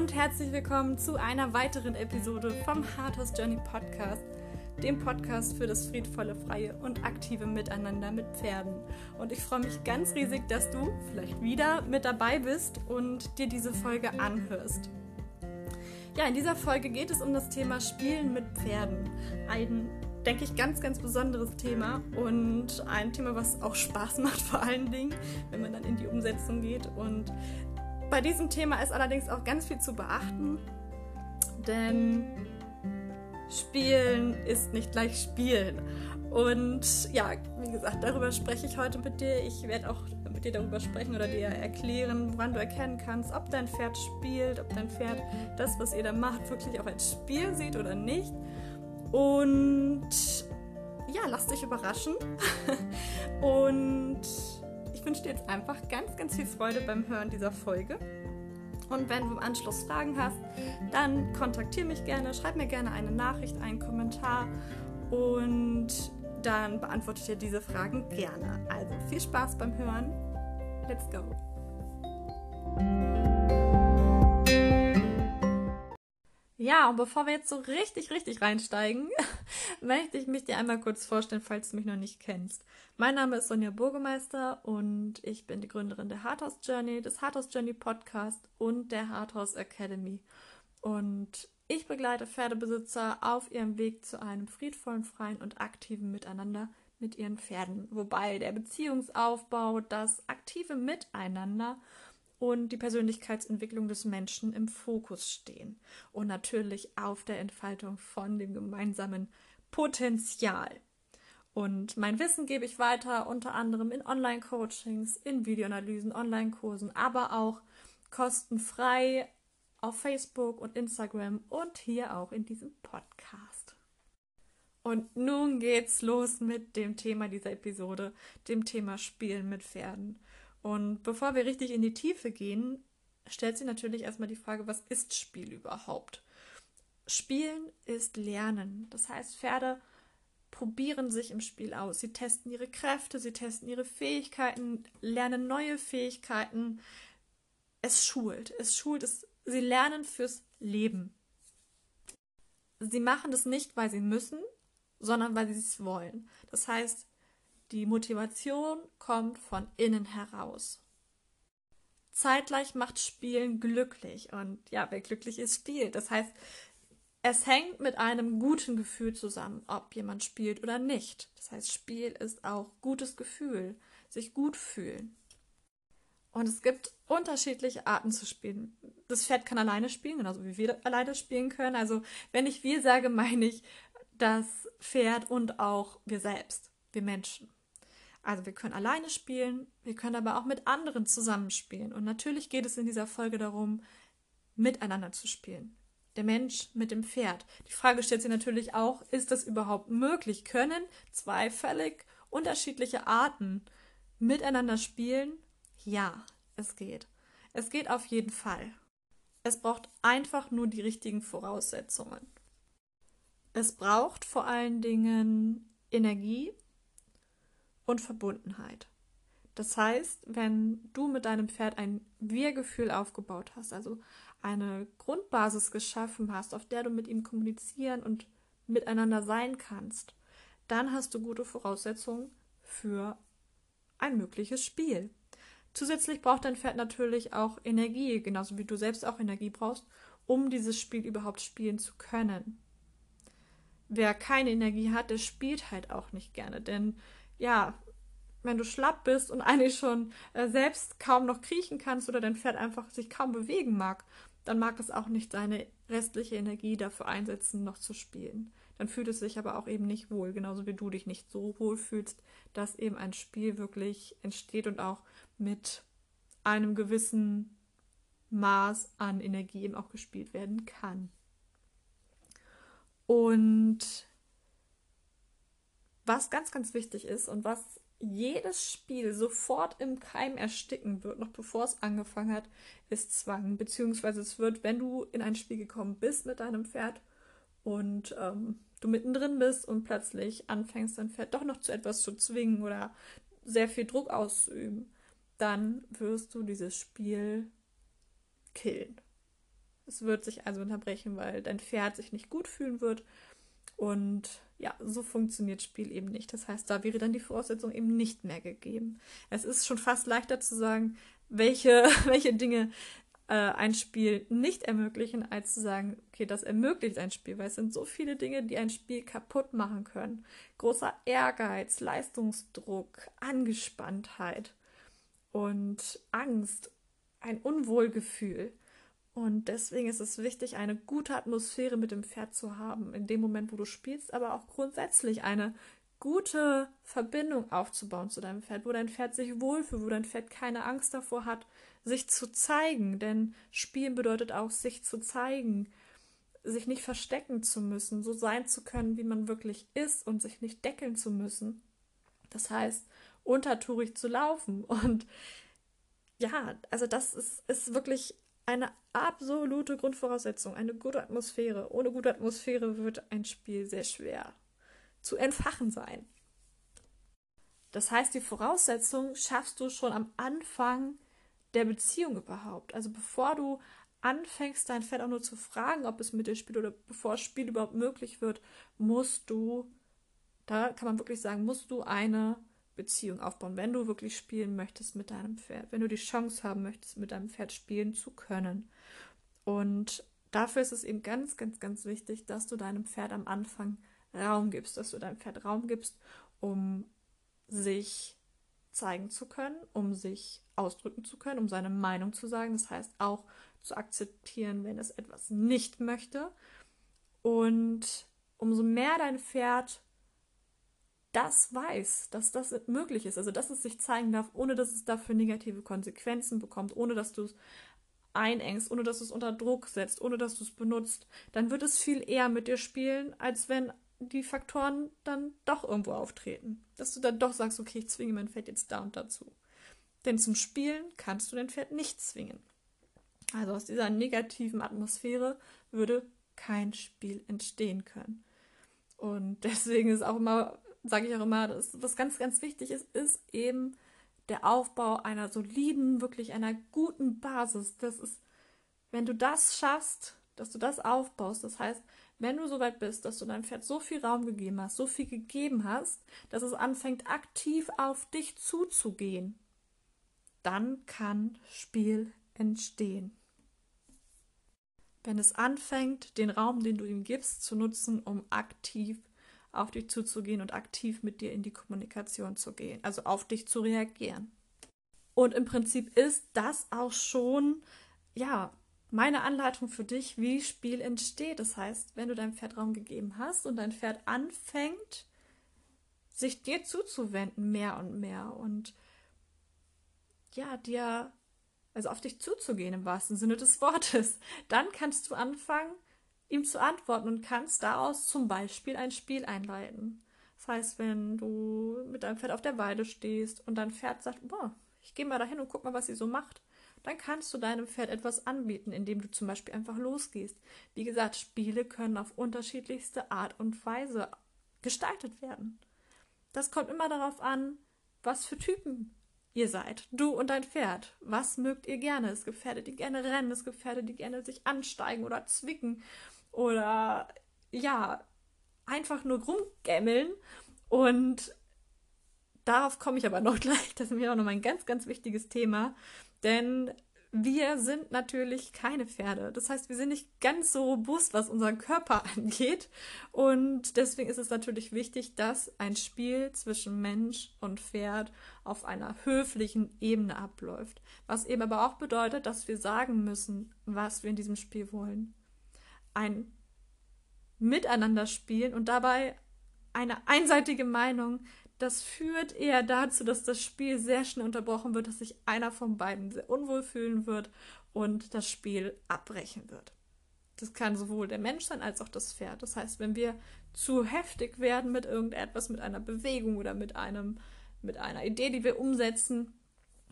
und herzlich willkommen zu einer weiteren Episode vom Hardhouse Journey Podcast, dem Podcast für das friedvolle, freie und aktive Miteinander mit Pferden. Und ich freue mich ganz riesig, dass du vielleicht wieder mit dabei bist und dir diese Folge anhörst. Ja, in dieser Folge geht es um das Thema Spielen mit Pferden. Ein denke ich, ganz, ganz besonderes Thema und ein Thema, was auch Spaß macht vor allen Dingen, wenn man dann in die Umsetzung geht. Und bei diesem Thema ist allerdings auch ganz viel zu beachten, denn Spielen ist nicht gleich Spielen. Und ja, wie gesagt, darüber spreche ich heute mit dir. Ich werde auch mit dir darüber sprechen oder dir erklären, woran du erkennen kannst, ob dein Pferd spielt, ob dein Pferd das, was ihr da macht, wirklich auch als Spiel sieht oder nicht. Und ja, lass dich überraschen. Und ich wünsche dir jetzt einfach ganz, ganz viel Freude beim Hören dieser Folge. Und wenn du im Anschluss Fragen hast, dann kontaktiere mich gerne, schreib mir gerne eine Nachricht, einen Kommentar und dann beantworte ich dir diese Fragen gerne. Also viel Spaß beim Hören. Let's go! Ja, und bevor wir jetzt so richtig, richtig reinsteigen, möchte ich mich dir einmal kurz vorstellen, falls du mich noch nicht kennst. Mein Name ist Sonja Burgemeister und ich bin die Gründerin der Hardhouse Journey, des Hardhouse Journey Podcast und der Hardhouse Academy. Und ich begleite Pferdebesitzer auf ihrem Weg zu einem friedvollen, freien und aktiven Miteinander mit ihren Pferden. Wobei der Beziehungsaufbau, das aktive Miteinander und die Persönlichkeitsentwicklung des Menschen im Fokus stehen und natürlich auf der Entfaltung von dem gemeinsamen Potenzial. Und mein Wissen gebe ich weiter, unter anderem in Online-Coachings, in Videoanalysen, Online-Kursen, aber auch kostenfrei auf Facebook und Instagram und hier auch in diesem Podcast. Und nun geht's los mit dem Thema dieser Episode, dem Thema Spielen mit Pferden. Und bevor wir richtig in die Tiefe gehen, stellt sich natürlich erstmal die Frage, was ist Spiel überhaupt? Spielen ist Lernen. Das heißt, Pferde probieren sich im Spiel aus. Sie testen ihre Kräfte, sie testen ihre Fähigkeiten, lernen neue Fähigkeiten. Es schult. Es schult es. Sie lernen fürs Leben. Sie machen das nicht, weil sie müssen, sondern weil sie es wollen. Das heißt, die Motivation kommt von innen heraus. Zeitgleich macht Spielen glücklich und ja, wer glücklich ist, spielt. Das heißt, es hängt mit einem guten Gefühl zusammen, ob jemand spielt oder nicht. Das heißt, Spiel ist auch gutes Gefühl, sich gut fühlen. Und es gibt unterschiedliche Arten zu spielen. Das Pferd kann alleine spielen, genauso wie wir alleine spielen können. Also, wenn ich wir sage, meine ich das Pferd und auch wir selbst, wir Menschen. Also wir können alleine spielen, wir können aber auch mit anderen zusammenspielen. Und natürlich geht es in dieser Folge darum, miteinander zu spielen. Der Mensch mit dem Pferd. Die Frage stellt sich natürlich auch, ist das überhaupt möglich? Können zwei völlig unterschiedliche Arten miteinander spielen? Ja, es geht. Es geht auf jeden Fall. Es braucht einfach nur die richtigen Voraussetzungen. Es braucht vor allen Dingen Energie, und Verbundenheit. Das heißt, wenn du mit deinem Pferd ein Wir-Gefühl aufgebaut hast, also eine Grundbasis geschaffen hast, auf der du mit ihm kommunizieren und miteinander sein kannst, dann hast du gute Voraussetzungen für ein mögliches Spiel. Zusätzlich braucht dein Pferd natürlich auch Energie, genauso wie du selbst auch Energie brauchst, um dieses Spiel überhaupt spielen zu können. Wer keine Energie hat, der spielt halt auch nicht gerne, denn ja, wenn du schlapp bist und eigentlich schon äh, selbst kaum noch kriechen kannst oder dein Pferd einfach sich kaum bewegen mag, dann mag es auch nicht seine restliche Energie dafür einsetzen, noch zu spielen. Dann fühlt es sich aber auch eben nicht wohl, genauso wie du dich nicht so wohl fühlst, dass eben ein Spiel wirklich entsteht und auch mit einem gewissen Maß an Energie eben auch gespielt werden kann. Und was ganz, ganz wichtig ist und was jedes Spiel sofort im Keim ersticken wird, noch bevor es angefangen hat, ist Zwang. Beziehungsweise es wird, wenn du in ein Spiel gekommen bist mit deinem Pferd und ähm, du mittendrin bist und plötzlich anfängst, dein Pferd doch noch zu etwas zu zwingen oder sehr viel Druck auszuüben, dann wirst du dieses Spiel killen. Es wird sich also unterbrechen, weil dein Pferd sich nicht gut fühlen wird. Und ja, so funktioniert Spiel eben nicht. Das heißt, da wäre dann die Voraussetzung eben nicht mehr gegeben. Es ist schon fast leichter zu sagen, welche, welche Dinge äh, ein Spiel nicht ermöglichen, als zu sagen, okay, das ermöglicht ein Spiel, weil es sind so viele Dinge, die ein Spiel kaputt machen können. Großer Ehrgeiz, Leistungsdruck, Angespanntheit und Angst, ein Unwohlgefühl. Und deswegen ist es wichtig, eine gute Atmosphäre mit dem Pferd zu haben, in dem Moment, wo du spielst, aber auch grundsätzlich eine gute Verbindung aufzubauen zu deinem Pferd, wo dein Pferd sich wohlfühlt, wo dein Pferd keine Angst davor hat, sich zu zeigen. Denn Spielen bedeutet auch, sich zu zeigen, sich nicht verstecken zu müssen, so sein zu können, wie man wirklich ist und sich nicht deckeln zu müssen. Das heißt, untertourig zu laufen. Und ja, also das ist, ist wirklich eine absolute Grundvoraussetzung, eine gute Atmosphäre. Ohne gute Atmosphäre wird ein Spiel sehr schwer zu entfachen sein. Das heißt, die Voraussetzung schaffst du schon am Anfang der Beziehung überhaupt. Also bevor du anfängst, dein Pferd auch nur zu fragen, ob es mit dir spielt oder bevor das Spiel überhaupt möglich wird, musst du, da kann man wirklich sagen, musst du eine Beziehung aufbauen, wenn du wirklich spielen möchtest mit deinem Pferd, wenn du die Chance haben möchtest, mit deinem Pferd spielen zu können. Und dafür ist es eben ganz, ganz, ganz wichtig, dass du deinem Pferd am Anfang Raum gibst, dass du deinem Pferd Raum gibst, um sich zeigen zu können, um sich ausdrücken zu können, um seine Meinung zu sagen. Das heißt auch zu akzeptieren, wenn es etwas nicht möchte. Und umso mehr dein Pferd das weiß, dass das möglich ist, also dass es sich zeigen darf, ohne dass es dafür negative Konsequenzen bekommt, ohne dass du es einengst, ohne dass du es unter Druck setzt, ohne dass du es benutzt, dann wird es viel eher mit dir spielen, als wenn die Faktoren dann doch irgendwo auftreten. Dass du dann doch sagst, okay, ich zwinge mein Pferd jetzt da und dazu. Denn zum Spielen kannst du dein Pferd nicht zwingen. Also aus dieser negativen Atmosphäre würde kein Spiel entstehen können. Und deswegen ist auch immer, sage ich auch immer, dass, was ganz, ganz wichtig ist, ist eben der Aufbau einer soliden, wirklich einer guten Basis. Das ist, wenn du das schaffst, dass du das aufbaust, das heißt, wenn du so weit bist, dass du deinem Pferd so viel Raum gegeben hast, so viel gegeben hast, dass es anfängt aktiv auf dich zuzugehen, dann kann Spiel entstehen. Wenn es anfängt, den Raum, den du ihm gibst, zu nutzen, um aktiv auf dich zuzugehen und aktiv mit dir in die Kommunikation zu gehen, also auf dich zu reagieren. Und im Prinzip ist das auch schon, ja, meine Anleitung für dich, wie Spiel entsteht. Das heißt, wenn du deinem Pferd Raum gegeben hast und dein Pferd anfängt, sich dir zuzuwenden, mehr und mehr und ja, dir, also auf dich zuzugehen im wahrsten Sinne des Wortes, dann kannst du anfangen, ihm zu antworten und kannst daraus zum Beispiel ein Spiel einleiten. Das heißt, wenn du mit deinem Pferd auf der Weide stehst und dein Pferd sagt, boah, ich gehe mal dahin und guck mal, was sie so macht, dann kannst du deinem Pferd etwas anbieten, indem du zum Beispiel einfach losgehst. Wie gesagt, Spiele können auf unterschiedlichste Art und Weise gestaltet werden. Das kommt immer darauf an, was für Typen ihr seid. Du und dein Pferd. Was mögt ihr gerne? Es gibt Pferde, die gerne rennen, es gibt Pferde, die gerne sich ansteigen oder zwicken oder ja, einfach nur rumgämmeln. Und darauf komme ich aber noch gleich. Das ist mir auch noch ein ganz, ganz wichtiges Thema. Denn wir sind natürlich keine Pferde. Das heißt, wir sind nicht ganz so robust, was unseren Körper angeht. Und deswegen ist es natürlich wichtig, dass ein Spiel zwischen Mensch und Pferd auf einer höflichen Ebene abläuft. Was eben aber auch bedeutet, dass wir sagen müssen, was wir in diesem Spiel wollen. Ein Miteinander spielen und dabei eine einseitige Meinung das führt eher dazu, dass das Spiel sehr schnell unterbrochen wird, dass sich einer von beiden sehr unwohl fühlen wird und das Spiel abbrechen wird. Das kann sowohl der Mensch sein als auch das Pferd. Das heißt, wenn wir zu heftig werden mit irgendetwas, mit einer Bewegung oder mit einem, mit einer Idee, die wir umsetzen,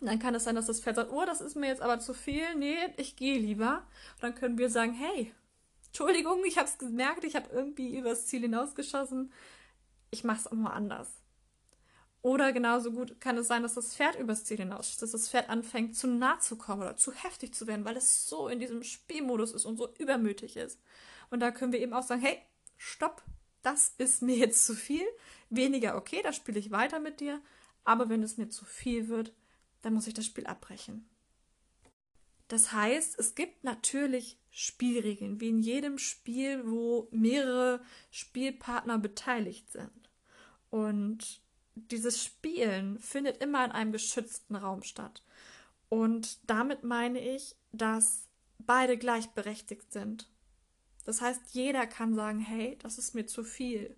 dann kann es sein, dass das Pferd sagt, oh, das ist mir jetzt aber zu viel, nee, ich gehe lieber. Und dann können wir sagen, hey, Entschuldigung, ich habe es gemerkt, ich habe irgendwie übers Ziel hinausgeschossen, ich mache es auch mal anders. Oder genauso gut kann es sein, dass das Pferd übers Ziel hinausschießt, dass das Pferd anfängt zu nah zu kommen oder zu heftig zu werden, weil es so in diesem Spielmodus ist und so übermütig ist. Und da können wir eben auch sagen, hey, stopp, das ist mir jetzt zu viel. Weniger okay, da spiele ich weiter mit dir. Aber wenn es mir zu viel wird, dann muss ich das Spiel abbrechen. Das heißt, es gibt natürlich Spielregeln, wie in jedem Spiel, wo mehrere Spielpartner beteiligt sind. Und dieses Spielen findet immer in einem geschützten Raum statt. Und damit meine ich, dass beide gleichberechtigt sind. Das heißt, jeder kann sagen, hey, das ist mir zu viel.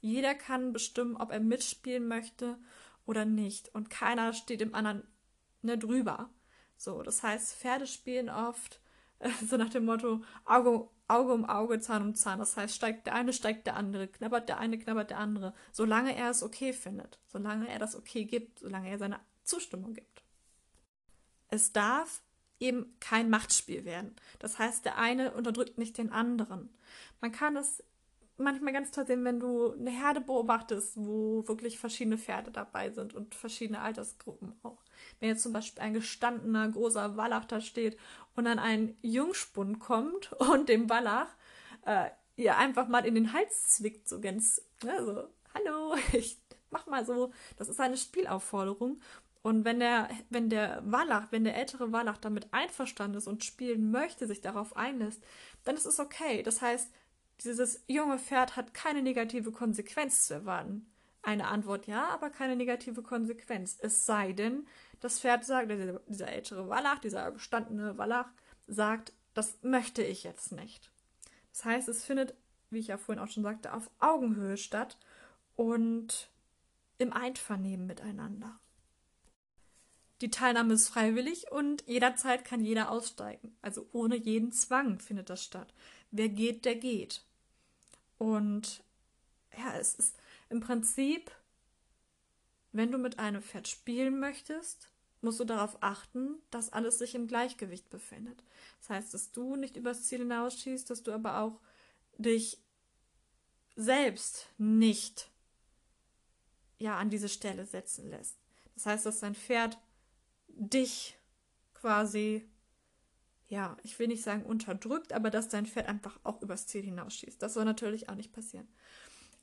Jeder kann bestimmen, ob er mitspielen möchte oder nicht. Und keiner steht dem anderen ne, drüber. So, das heißt, Pferde spielen oft so nach dem Motto Auge, Auge um Auge, Zahn um Zahn. Das heißt, steigt der eine, steigt der andere, knabbert der eine, knabbert der andere. Solange er es okay findet, solange er das okay gibt, solange er seine Zustimmung gibt. Es darf eben kein Machtspiel werden. Das heißt, der eine unterdrückt nicht den anderen. Man kann es manchmal ganz toll sehen, wenn du eine Herde beobachtest, wo wirklich verschiedene Pferde dabei sind und verschiedene Altersgruppen auch. Wenn jetzt zum Beispiel ein gestandener großer Wallach da steht und dann ein Jungspund kommt und dem Wallach äh, ihr einfach mal in den Hals zwickt, so ganz, ne, so, hallo, ich mach mal so. Das ist eine Spielaufforderung. Und wenn der, wenn der Wallach, wenn der ältere Wallach damit einverstanden ist und spielen möchte, sich darauf einlässt, dann ist es okay. Das heißt, dieses junge Pferd hat keine negative Konsequenz zu erwarten. Eine Antwort ja, aber keine negative Konsequenz. Es sei denn, das Pferd sagt, dieser, dieser ältere Wallach, dieser gestandene Wallach, sagt, das möchte ich jetzt nicht. Das heißt, es findet, wie ich ja vorhin auch schon sagte, auf Augenhöhe statt und im Einvernehmen miteinander. Die Teilnahme ist freiwillig und jederzeit kann jeder aussteigen. Also ohne jeden Zwang findet das statt. Wer geht, der geht. Und ja, es ist im Prinzip, wenn du mit einem Pferd spielen möchtest, musst du darauf achten, dass alles sich im Gleichgewicht befindet. Das heißt, dass du nicht übers Ziel hinausschießt, dass du aber auch dich selbst nicht ja an diese Stelle setzen lässt. Das heißt, dass dein Pferd dich quasi ja, ich will nicht sagen unterdrückt, aber dass dein Pferd einfach auch übers Ziel hinausschießt. Das soll natürlich auch nicht passieren.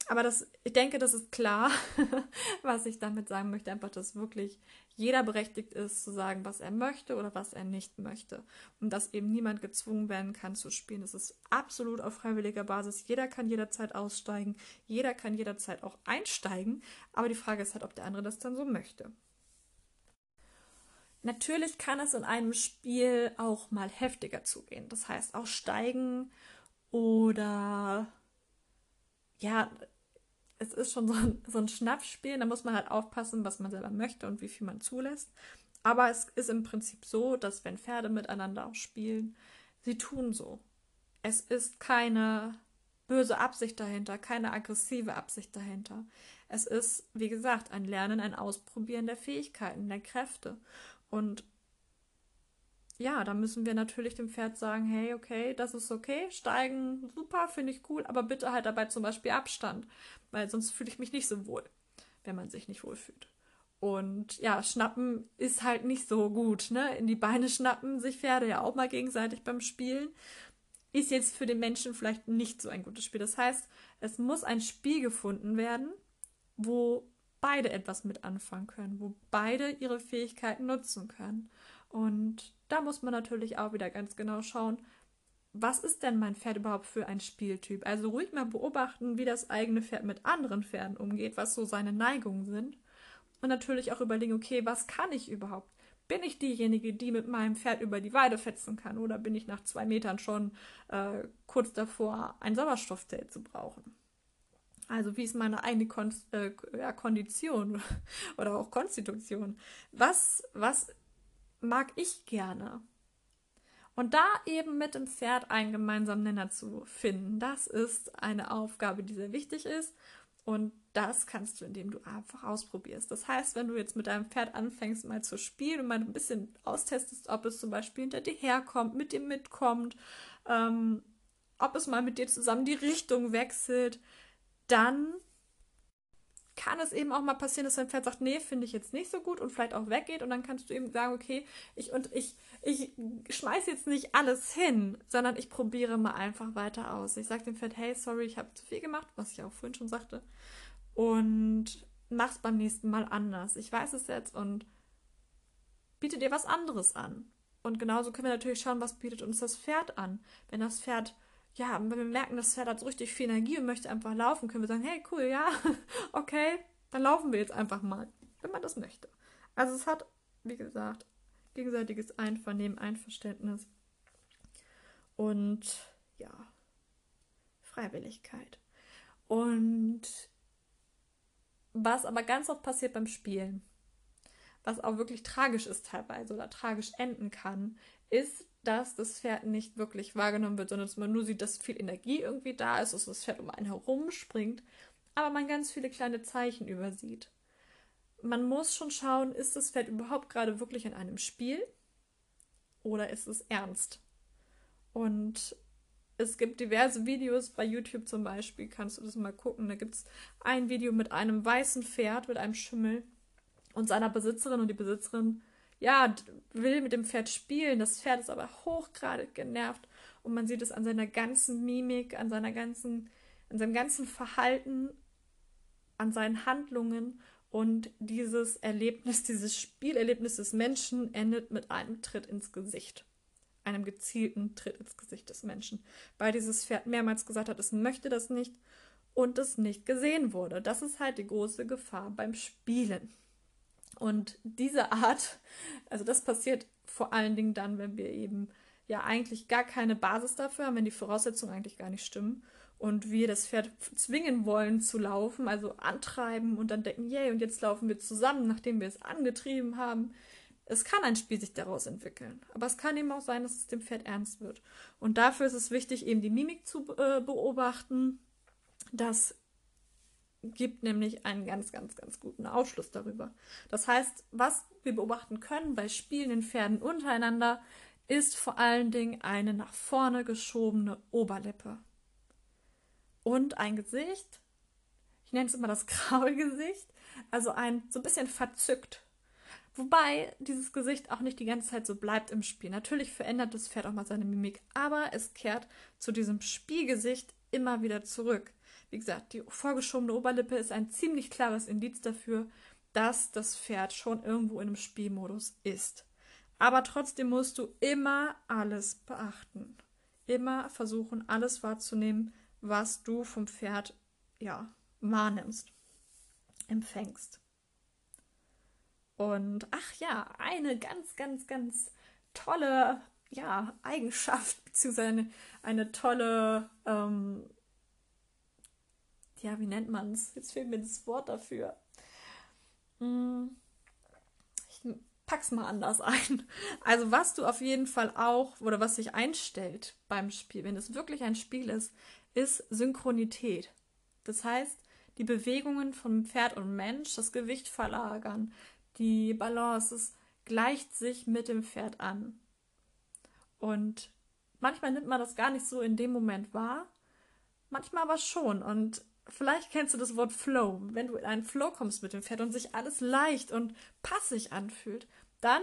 Aber das, ich denke, das ist klar, was ich damit sagen möchte. Einfach, dass wirklich jeder berechtigt ist, zu sagen, was er möchte oder was er nicht möchte. Und dass eben niemand gezwungen werden kann zu spielen. Das ist absolut auf freiwilliger Basis. Jeder kann jederzeit aussteigen. Jeder kann jederzeit auch einsteigen. Aber die Frage ist halt, ob der andere das dann so möchte. Natürlich kann es in einem Spiel auch mal heftiger zugehen. Das heißt, auch steigen oder ja, es ist schon so ein, so ein Schnappspiel. Da muss man halt aufpassen, was man selber möchte und wie viel man zulässt. Aber es ist im Prinzip so, dass wenn Pferde miteinander spielen, sie tun so. Es ist keine böse Absicht dahinter, keine aggressive Absicht dahinter. Es ist, wie gesagt, ein Lernen, ein Ausprobieren der Fähigkeiten, der Kräfte. Und ja, da müssen wir natürlich dem Pferd sagen, hey, okay, das ist okay, steigen, super, finde ich cool, aber bitte halt dabei zum Beispiel Abstand, weil sonst fühle ich mich nicht so wohl, wenn man sich nicht wohl fühlt. Und ja, schnappen ist halt nicht so gut, ne? In die Beine schnappen sich Pferde ja auch mal gegenseitig beim Spielen. Ist jetzt für den Menschen vielleicht nicht so ein gutes Spiel. Das heißt, es muss ein Spiel gefunden werden, wo beide etwas mit anfangen können, wo beide ihre Fähigkeiten nutzen können. Und da muss man natürlich auch wieder ganz genau schauen, was ist denn mein Pferd überhaupt für ein Spieltyp? Also ruhig mal beobachten, wie das eigene Pferd mit anderen Pferden umgeht, was so seine Neigungen sind. Und natürlich auch überlegen, okay, was kann ich überhaupt? Bin ich diejenige, die mit meinem Pferd über die Weide fetzen kann? Oder bin ich nach zwei Metern schon äh, kurz davor, ein Sauerstoffzelt zu brauchen? Also wie ist meine eigene Kon äh, ja, Kondition oder auch Konstitution? Was, was mag ich gerne? Und da eben mit dem Pferd einen gemeinsamen Nenner zu finden, das ist eine Aufgabe, die sehr wichtig ist. Und das kannst du, indem du einfach ausprobierst. Das heißt, wenn du jetzt mit deinem Pferd anfängst, mal zu spielen und mal ein bisschen austestest, ob es zum Beispiel hinter dir herkommt, mit dir mitkommt, ähm, ob es mal mit dir zusammen die Richtung wechselt, dann kann es eben auch mal passieren, dass dein Pferd sagt, nee, finde ich jetzt nicht so gut und vielleicht auch weggeht und dann kannst du eben sagen, okay, ich und ich, ich schmeiß jetzt nicht alles hin, sondern ich probiere mal einfach weiter aus. Ich sage dem Pferd, hey, sorry, ich habe zu viel gemacht, was ich auch vorhin schon sagte und mach's beim nächsten Mal anders. Ich weiß es jetzt und biete dir was anderes an. Und genauso können wir natürlich schauen, was bietet uns das Pferd an. Wenn das Pferd ja, wenn wir merken, das Pferd hat so richtig viel Energie und möchte einfach laufen, können wir sagen, hey, cool, ja, okay, dann laufen wir jetzt einfach mal, wenn man das möchte. Also es hat, wie gesagt, gegenseitiges Einvernehmen, Einverständnis und ja, Freiwilligkeit. Und was aber ganz oft passiert beim Spielen, was auch wirklich tragisch ist teilweise oder tragisch enden kann, ist, dass das Pferd nicht wirklich wahrgenommen wird, sondern dass man nur sieht, dass viel Energie irgendwie da ist, dass das Pferd um einen herum springt, aber man ganz viele kleine Zeichen übersieht. Man muss schon schauen, ist das Pferd überhaupt gerade wirklich in einem Spiel oder ist es ernst? Und es gibt diverse Videos bei YouTube zum Beispiel, kannst du das mal gucken. Da gibt es ein Video mit einem weißen Pferd, mit einem Schimmel und seiner Besitzerin und die Besitzerin ja, will mit dem Pferd spielen. Das Pferd ist aber hochgradig genervt und man sieht es an seiner ganzen Mimik, an seiner ganzen, an seinem ganzen Verhalten, an seinen Handlungen und dieses Erlebnis, dieses Spielerlebnis des Menschen endet mit einem Tritt ins Gesicht. Einem gezielten Tritt ins Gesicht des Menschen. Weil dieses Pferd mehrmals gesagt hat, es möchte das nicht und es nicht gesehen wurde. Das ist halt die große Gefahr beim Spielen. Und diese Art, also das passiert vor allen Dingen dann, wenn wir eben ja eigentlich gar keine Basis dafür haben, wenn die Voraussetzungen eigentlich gar nicht stimmen und wir das Pferd zwingen wollen zu laufen, also antreiben und dann denken, yay, und jetzt laufen wir zusammen, nachdem wir es angetrieben haben. Es kann ein Spiel sich daraus entwickeln, aber es kann eben auch sein, dass es dem Pferd ernst wird. Und dafür ist es wichtig, eben die Mimik zu äh, beobachten, dass gibt nämlich einen ganz, ganz, ganz guten Aufschluss darüber. Das heißt, was wir beobachten können bei spielenden Pferden untereinander, ist vor allen Dingen eine nach vorne geschobene Oberlippe. Und ein Gesicht, ich nenne es immer das Kraulgesicht, also ein so ein bisschen verzückt. Wobei dieses Gesicht auch nicht die ganze Zeit so bleibt im Spiel. Natürlich verändert das Pferd auch mal seine Mimik, aber es kehrt zu diesem Spielgesicht immer wieder zurück. Wie gesagt, die vorgeschobene Oberlippe ist ein ziemlich klares Indiz dafür, dass das Pferd schon irgendwo in einem Spielmodus ist. Aber trotzdem musst du immer alles beachten. Immer versuchen, alles wahrzunehmen, was du vom Pferd ja, wahrnimmst, empfängst. Und ach ja, eine ganz, ganz, ganz tolle ja, Eigenschaft, beziehungsweise eine, eine tolle ähm, ja, wie nennt man es? Jetzt fehlt mir das Wort dafür. Hm, ich pack's mal anders ein. Also, was du auf jeden Fall auch, oder was sich einstellt beim Spiel, wenn es wirklich ein Spiel ist, ist Synchronität. Das heißt, die Bewegungen von Pferd und Mensch, das Gewicht verlagern, die Balance, es gleicht sich mit dem Pferd an. Und manchmal nimmt man das gar nicht so in dem Moment wahr, manchmal aber schon. Und vielleicht kennst du das Wort Flow. Wenn du in einen Flow kommst mit dem Pferd und sich alles leicht und passig anfühlt, dann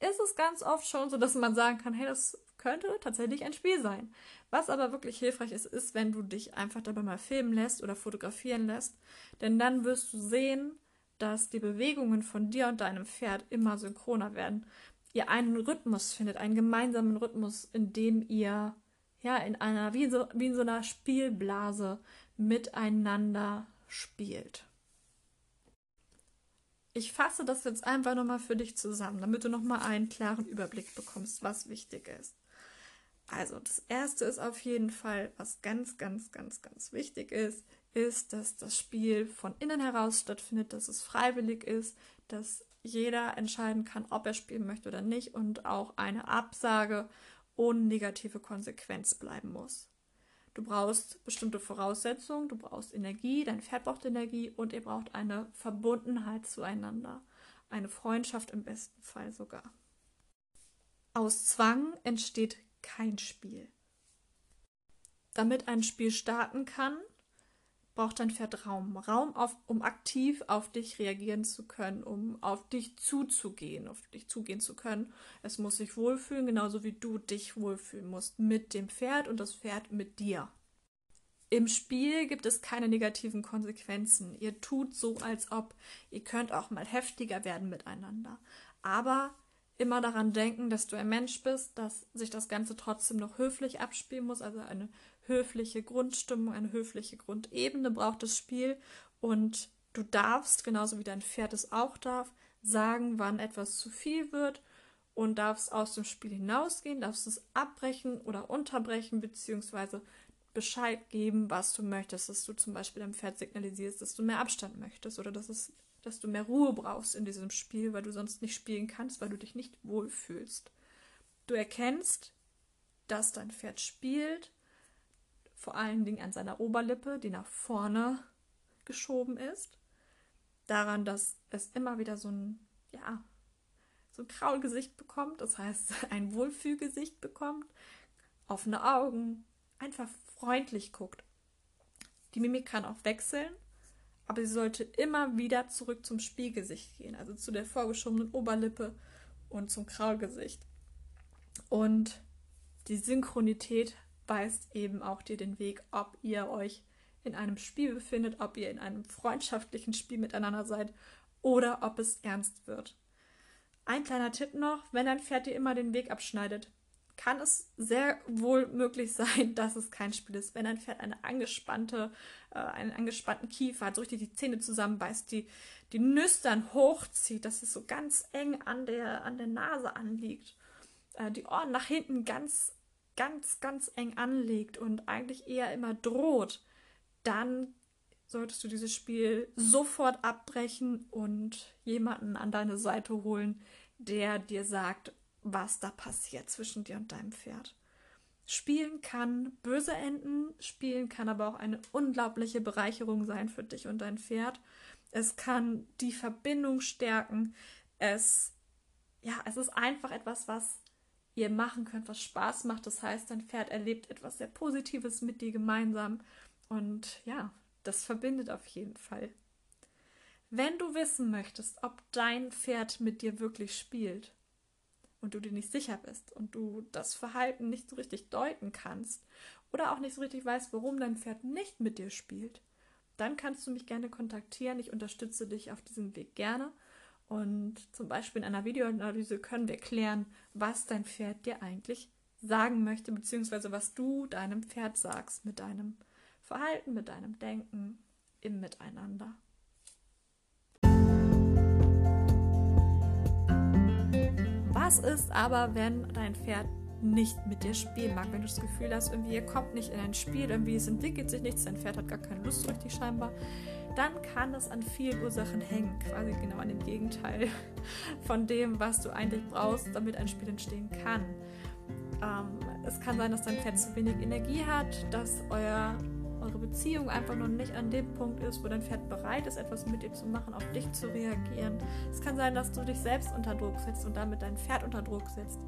ist es ganz oft schon so, dass man sagen kann, hey, das könnte tatsächlich ein Spiel sein. Was aber wirklich hilfreich ist, ist, wenn du dich einfach dabei mal filmen lässt oder fotografieren lässt, denn dann wirst du sehen, dass die Bewegungen von dir und deinem Pferd immer synchroner werden. Ihr einen Rhythmus findet, einen gemeinsamen Rhythmus, in dem ihr ja in einer wie, so, wie in so einer Spielblase miteinander spielt. Ich fasse das jetzt einfach nochmal für dich zusammen, damit du nochmal einen klaren Überblick bekommst, was wichtig ist. Also, das erste ist auf jeden Fall, was ganz, ganz, ganz, ganz wichtig ist, ist, dass das Spiel von innen heraus stattfindet, dass es freiwillig ist, dass jeder entscheiden kann, ob er spielen möchte oder nicht und auch eine Absage ohne negative Konsequenz bleiben muss. Du brauchst bestimmte Voraussetzungen, du brauchst Energie, dein Pferd braucht Energie und ihr braucht eine Verbundenheit zueinander. Eine Freundschaft im besten Fall sogar. Aus Zwang entsteht kein Spiel. Damit ein Spiel starten kann, braucht dein Pferd Raum. Raum, auf, um aktiv auf dich reagieren zu können, um auf dich zuzugehen, auf dich zugehen zu können. Es muss sich wohlfühlen, genauso wie du dich wohlfühlen musst mit dem Pferd und das Pferd mit dir. Im Spiel gibt es keine negativen Konsequenzen. Ihr tut so, als ob. Ihr könnt auch mal heftiger werden miteinander. Aber immer daran denken, dass du ein Mensch bist, dass sich das Ganze trotzdem noch höflich abspielen muss, also eine höfliche Grundstimmung, eine höfliche Grundebene braucht das Spiel und du darfst, genauso wie dein Pferd es auch darf, sagen, wann etwas zu viel wird und darfst aus dem Spiel hinausgehen, darfst es abbrechen oder unterbrechen, beziehungsweise Bescheid geben, was du möchtest, dass du zum Beispiel deinem Pferd signalisierst, dass du mehr Abstand möchtest oder dass, es, dass du mehr Ruhe brauchst in diesem Spiel, weil du sonst nicht spielen kannst, weil du dich nicht wohlfühlst. Du erkennst, dass dein Pferd spielt vor allen Dingen an seiner Oberlippe, die nach vorne geschoben ist. Daran, dass es immer wieder so ein, ja, so ein Kraulgesicht bekommt, das heißt ein Wohlfühlgesicht bekommt, offene Augen, einfach freundlich guckt. Die Mimik kann auch wechseln, aber sie sollte immer wieder zurück zum Spielgesicht gehen, also zu der vorgeschobenen Oberlippe und zum Kraulgesicht. Und die Synchronität weist eben auch dir den Weg, ob ihr euch in einem Spiel befindet, ob ihr in einem freundschaftlichen Spiel miteinander seid oder ob es ernst wird. Ein kleiner Tipp noch, wenn dein Pferd dir immer den Weg abschneidet, kann es sehr wohl möglich sein, dass es kein Spiel ist. Wenn ein Pferd eine angespannte, äh, einen angespannten Kiefer hat, so richtig die Zähne zusammenbeißt, die, die Nüstern hochzieht, dass es so ganz eng an der, an der Nase anliegt, äh, die Ohren nach hinten ganz ganz, ganz eng anlegt und eigentlich eher immer droht, dann solltest du dieses Spiel sofort abbrechen und jemanden an deine Seite holen, der dir sagt, was da passiert zwischen dir und deinem Pferd. Spielen kann böse enden, spielen kann aber auch eine unglaubliche Bereicherung sein für dich und dein Pferd. Es kann die Verbindung stärken. Es ja, es ist einfach etwas, was ihr machen könnt, was Spaß macht. Das heißt, dein Pferd erlebt etwas sehr Positives mit dir gemeinsam. Und ja, das verbindet auf jeden Fall. Wenn du wissen möchtest, ob dein Pferd mit dir wirklich spielt und du dir nicht sicher bist und du das Verhalten nicht so richtig deuten kannst oder auch nicht so richtig weißt, warum dein Pferd nicht mit dir spielt, dann kannst du mich gerne kontaktieren. Ich unterstütze dich auf diesem Weg gerne und zum Beispiel in einer Videoanalyse können wir klären, was dein Pferd dir eigentlich sagen möchte, beziehungsweise was du deinem Pferd sagst mit deinem Verhalten, mit deinem Denken im Miteinander. Was ist aber, wenn dein Pferd nicht mit dir spielen mag, wenn du das Gefühl hast, irgendwie ihr kommt nicht in ein Spiel, irgendwie es entwickelt sich nichts, dein Pferd hat gar keine Lust richtig scheinbar, dann kann es an vielen Ursachen hängen, quasi genau an dem Gegenteil von dem, was du eigentlich brauchst, damit ein Spiel entstehen kann. Ähm, es kann sein, dass dein Pferd zu wenig Energie hat, dass euer, eure Beziehung einfach noch nicht an dem Punkt ist, wo dein Pferd bereit ist, etwas mit dir zu machen, auf dich zu reagieren. Es kann sein, dass du dich selbst unter Druck setzt und damit dein Pferd unter Druck setzt.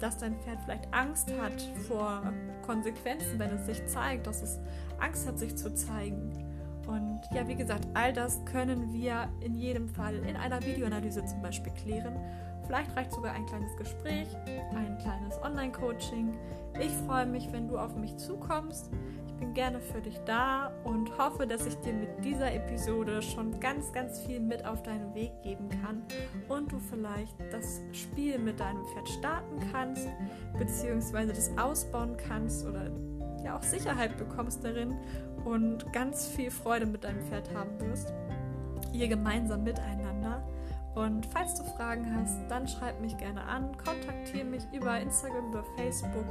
Dass dein Pferd vielleicht Angst hat vor Konsequenzen, wenn es sich zeigt, dass es Angst hat, sich zu zeigen und ja, wie gesagt, all das können wir in jedem Fall in einer Videoanalyse zum Beispiel klären. Vielleicht reicht sogar ein kleines Gespräch, ein kleines Online-Coaching. Ich freue mich, wenn du auf mich zukommst. Ich bin gerne für dich da und hoffe, dass ich dir mit dieser Episode schon ganz, ganz viel mit auf deinen Weg geben kann und du vielleicht das Spiel mit deinem Pferd starten kannst, beziehungsweise das ausbauen kannst oder ja auch Sicherheit bekommst darin und ganz viel Freude mit deinem Pferd haben wirst. Ihr gemeinsam miteinander. Und falls du Fragen hast, dann schreib mich gerne an, kontaktiere mich über Instagram, über Facebook.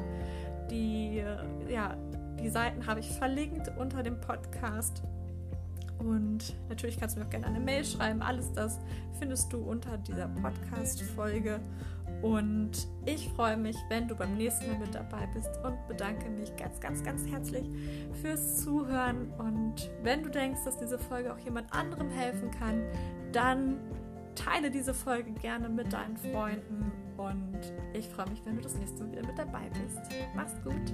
Die, ja, die Seiten habe ich verlinkt unter dem Podcast. Und natürlich kannst du mir auch gerne eine Mail schreiben. Alles das findest du unter dieser Podcast-Folge. Und ich freue mich, wenn du beim nächsten Mal mit dabei bist und bedanke mich ganz, ganz, ganz herzlich fürs Zuhören. Und wenn du denkst, dass diese Folge auch jemand anderem helfen kann, dann teile diese Folge gerne mit deinen Freunden. Und ich freue mich, wenn du das nächste Mal wieder mit dabei bist. Mach's gut.